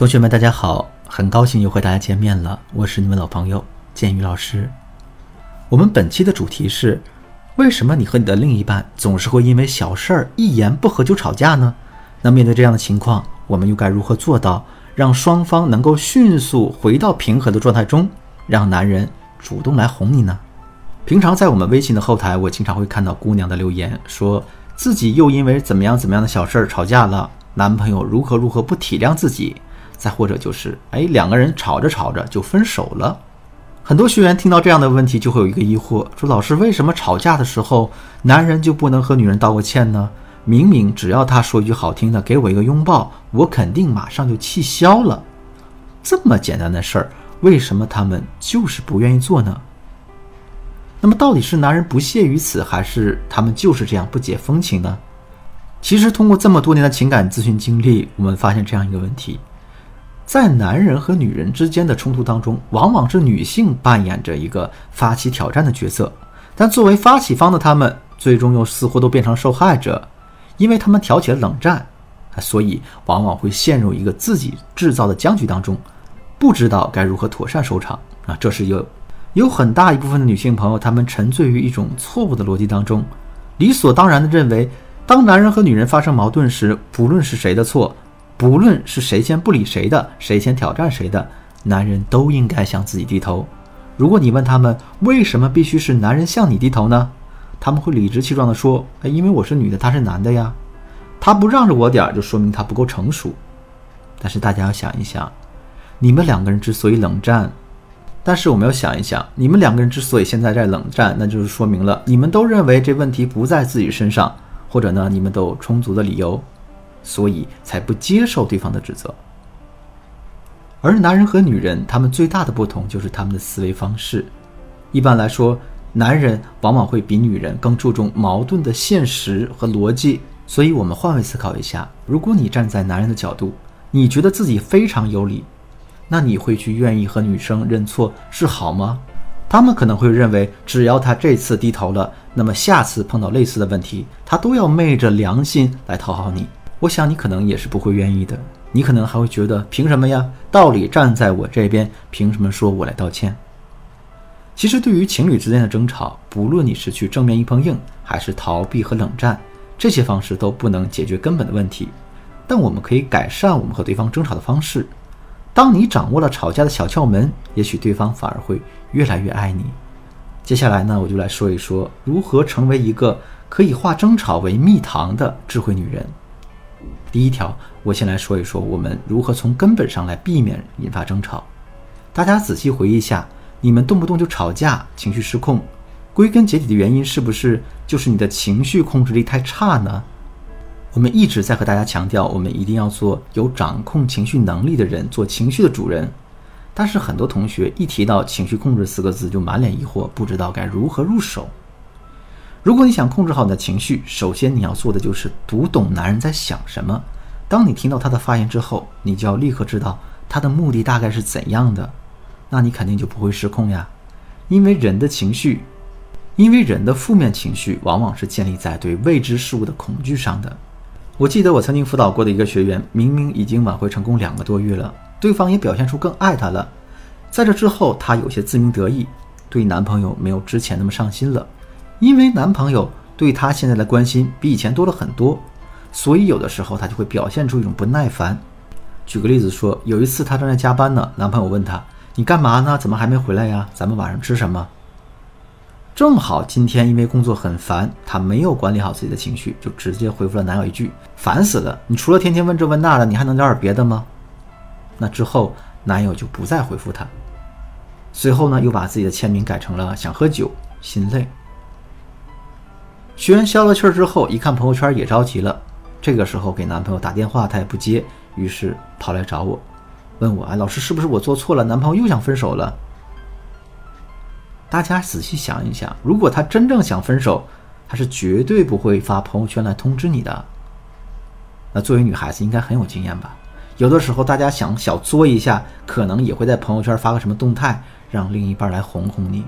同学们，大家好，很高兴又和大家见面了，我是你们老朋友建宇老师。我们本期的主题是：为什么你和你的另一半总是会因为小事儿一言不合就吵架呢？那面对这样的情况，我们又该如何做到让双方能够迅速回到平和的状态中，让男人主动来哄你呢？平常在我们微信的后台，我经常会看到姑娘的留言，说自己又因为怎么样怎么样的小事儿吵架了，男朋友如何如何不体谅自己。再或者就是，哎，两个人吵着吵着就分手了。很多学员听到这样的问题，就会有一个疑惑，说：老师，为什么吵架的时候，男人就不能和女人道个歉呢？明明只要他说一句好听的，给我一个拥抱，我肯定马上就气消了。这么简单的事儿，为什么他们就是不愿意做呢？那么，到底是男人不屑于此，还是他们就是这样不解风情呢？其实，通过这么多年的情感咨询经历，我们发现这样一个问题。在男人和女人之间的冲突当中，往往是女性扮演着一个发起挑战的角色，但作为发起方的他们，最终又似乎都变成受害者，因为他们挑起了冷战，所以往往会陷入一个自己制造的僵局当中，不知道该如何妥善收场啊！这是有有很大一部分的女性朋友，她们沉醉于一种错误的逻辑当中，理所当然的认为，当男人和女人发生矛盾时，不论是谁的错。不论是谁先不理谁的，谁先挑战谁的，男人都应该向自己低头。如果你问他们为什么必须是男人向你低头呢？他们会理直气壮地说：“哎，因为我是女的，他是男的呀。他不让着我点儿，就说明他不够成熟。”但是大家要想一想，你们两个人之所以冷战，但是我们要想一想，你们两个人之所以现在在冷战，那就是说明了你们都认为这问题不在自己身上，或者呢，你们都有充足的理由。所以才不接受对方的指责。而男人和女人，他们最大的不同就是他们的思维方式。一般来说，男人往往会比女人更注重矛盾的现实和逻辑。所以，我们换位思考一下：如果你站在男人的角度，你觉得自己非常有理，那你会去愿意和女生认错是好吗？他们可能会认为，只要他这次低头了，那么下次碰到类似的问题，他都要昧着良心来讨好你。我想你可能也是不会愿意的，你可能还会觉得凭什么呀？道理站在我这边，凭什么说我来道歉？其实对于情侣之间的争吵，不论你是去正面硬碰硬，还是逃避和冷战，这些方式都不能解决根本的问题。但我们可以改善我们和对方争吵的方式。当你掌握了吵架的小窍门，也许对方反而会越来越爱你。接下来呢，我就来说一说如何成为一个可以化争吵为蜜糖的智慧女人。第一条，我先来说一说我们如何从根本上来避免引发争吵。大家仔细回忆一下，你们动不动就吵架，情绪失控，归根结底的原因是不是就是你的情绪控制力太差呢？我们一直在和大家强调，我们一定要做有掌控情绪能力的人，做情绪的主人。但是很多同学一提到情绪控制四个字，就满脸疑惑，不知道该如何入手。如果你想控制好你的情绪，首先你要做的就是读懂男人在想什么。当你听到他的发言之后，你就要立刻知道他的目的大概是怎样的，那你肯定就不会失控呀。因为人的情绪，因为人的负面情绪往往是建立在对未知事物的恐惧上的。我记得我曾经辅导过的一个学员，明明已经挽回成功两个多月了，对方也表现出更爱她了，在这之后，她有些自鸣得意，对男朋友没有之前那么上心了。因为男朋友对她现在的关心比以前多了很多，所以有的时候她就会表现出一种不耐烦。举个例子说，有一次她正在加班呢，男朋友问她：“你干嘛呢？怎么还没回来呀？咱们晚上吃什么？”正好今天因为工作很烦，她没有管理好自己的情绪，就直接回复了男友一句：“烦死了！你除了天天问这问那的，你还能聊点别的吗？”那之后男友就不再回复她，随后呢又把自己的签名改成了“想喝酒，心累”。学员消了气儿之后，一看朋友圈也着急了。这个时候给男朋友打电话，他也不接，于是跑来找我，问我：“哎，老师，是不是我做错了？男朋友又想分手了？”大家仔细想一想，如果他真正想分手，他是绝对不会发朋友圈来通知你的。那作为女孩子，应该很有经验吧？有的时候大家想小作一下，可能也会在朋友圈发个什么动态，让另一半来哄哄你。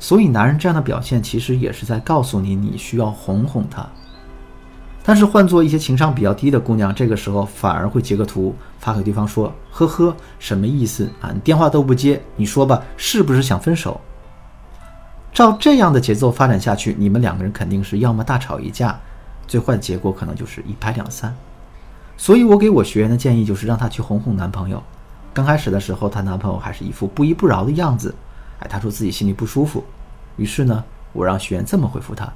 所以，男人这样的表现其实也是在告诉你，你需要哄哄他。但是换做一些情商比较低的姑娘，这个时候反而会截个图发给对方说：“呵呵，什么意思啊？你电话都不接，你说吧，是不是想分手？”照这样的节奏发展下去，你们两个人肯定是要么大吵一架，最坏的结果可能就是一拍两散。所以我给我学员的建议就是让她去哄哄男朋友。刚开始的时候，她男朋友还是一副不依不饶的样子，哎，他说自己心里不舒服。于是呢，我让学员这么回复他：“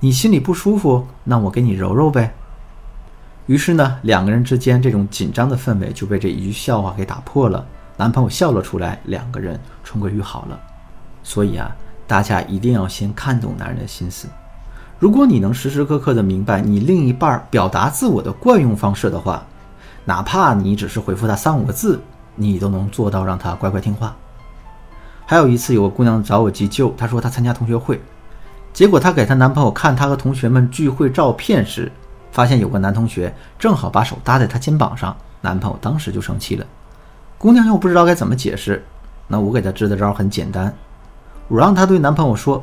你心里不舒服，那我给你揉揉呗。”于是呢，两个人之间这种紧张的氛围就被这一句笑话给打破了。男朋友笑了出来，两个人重归于好了。所以啊。大家一定要先看懂男人的心思。如果你能时时刻刻的明白你另一半表达自我的惯用方式的话，哪怕你只是回复他三五个字，你都能做到让他乖乖听话。还有一次，有个姑娘找我急救，她说她参加同学会，结果她给她男朋友看她和同学们聚会照片时，发现有个男同学正好把手搭在她肩膀上，男朋友当时就生气了。姑娘又不知道该怎么解释，那我给她支的招很简单。我让她对男朋友说：“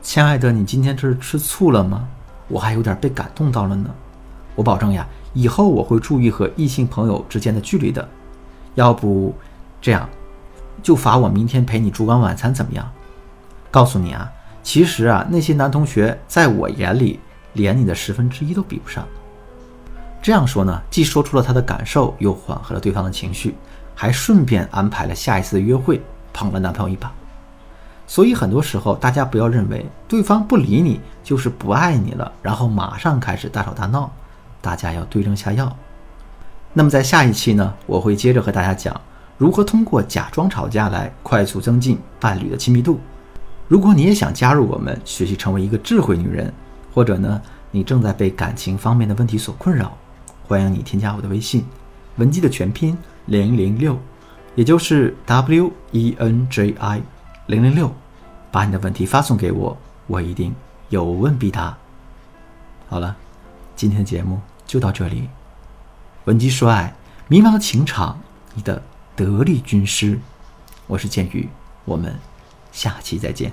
亲爱的，你今天这是吃醋了吗？我还有点被感动到了呢。我保证呀，以后我会注意和异性朋友之间的距离的。要不这样，就罚我明天陪你烛光晚餐怎么样？告诉你啊，其实啊，那些男同学在我眼里连你的十分之一都比不上。这样说呢，既说出了他的感受，又缓和了对方的情绪，还顺便安排了下一次的约会，捧了男朋友一把。”所以很多时候，大家不要认为对方不理你就是不爱你了，然后马上开始大吵大闹。大家要对症下药。那么在下一期呢，我会接着和大家讲如何通过假装吵架来快速增进伴侣的亲密度。如果你也想加入我们，学习成为一个智慧女人，或者呢，你正在被感情方面的问题所困扰，欢迎你添加我的微信，文姬的全拼零零六，也就是 W E N J I。零零六，把你的问题发送给我，我一定有问必答。好了，今天的节目就到这里。文姬说爱，迷茫的情场，你的得力军师，我是剑宇，我们下期再见。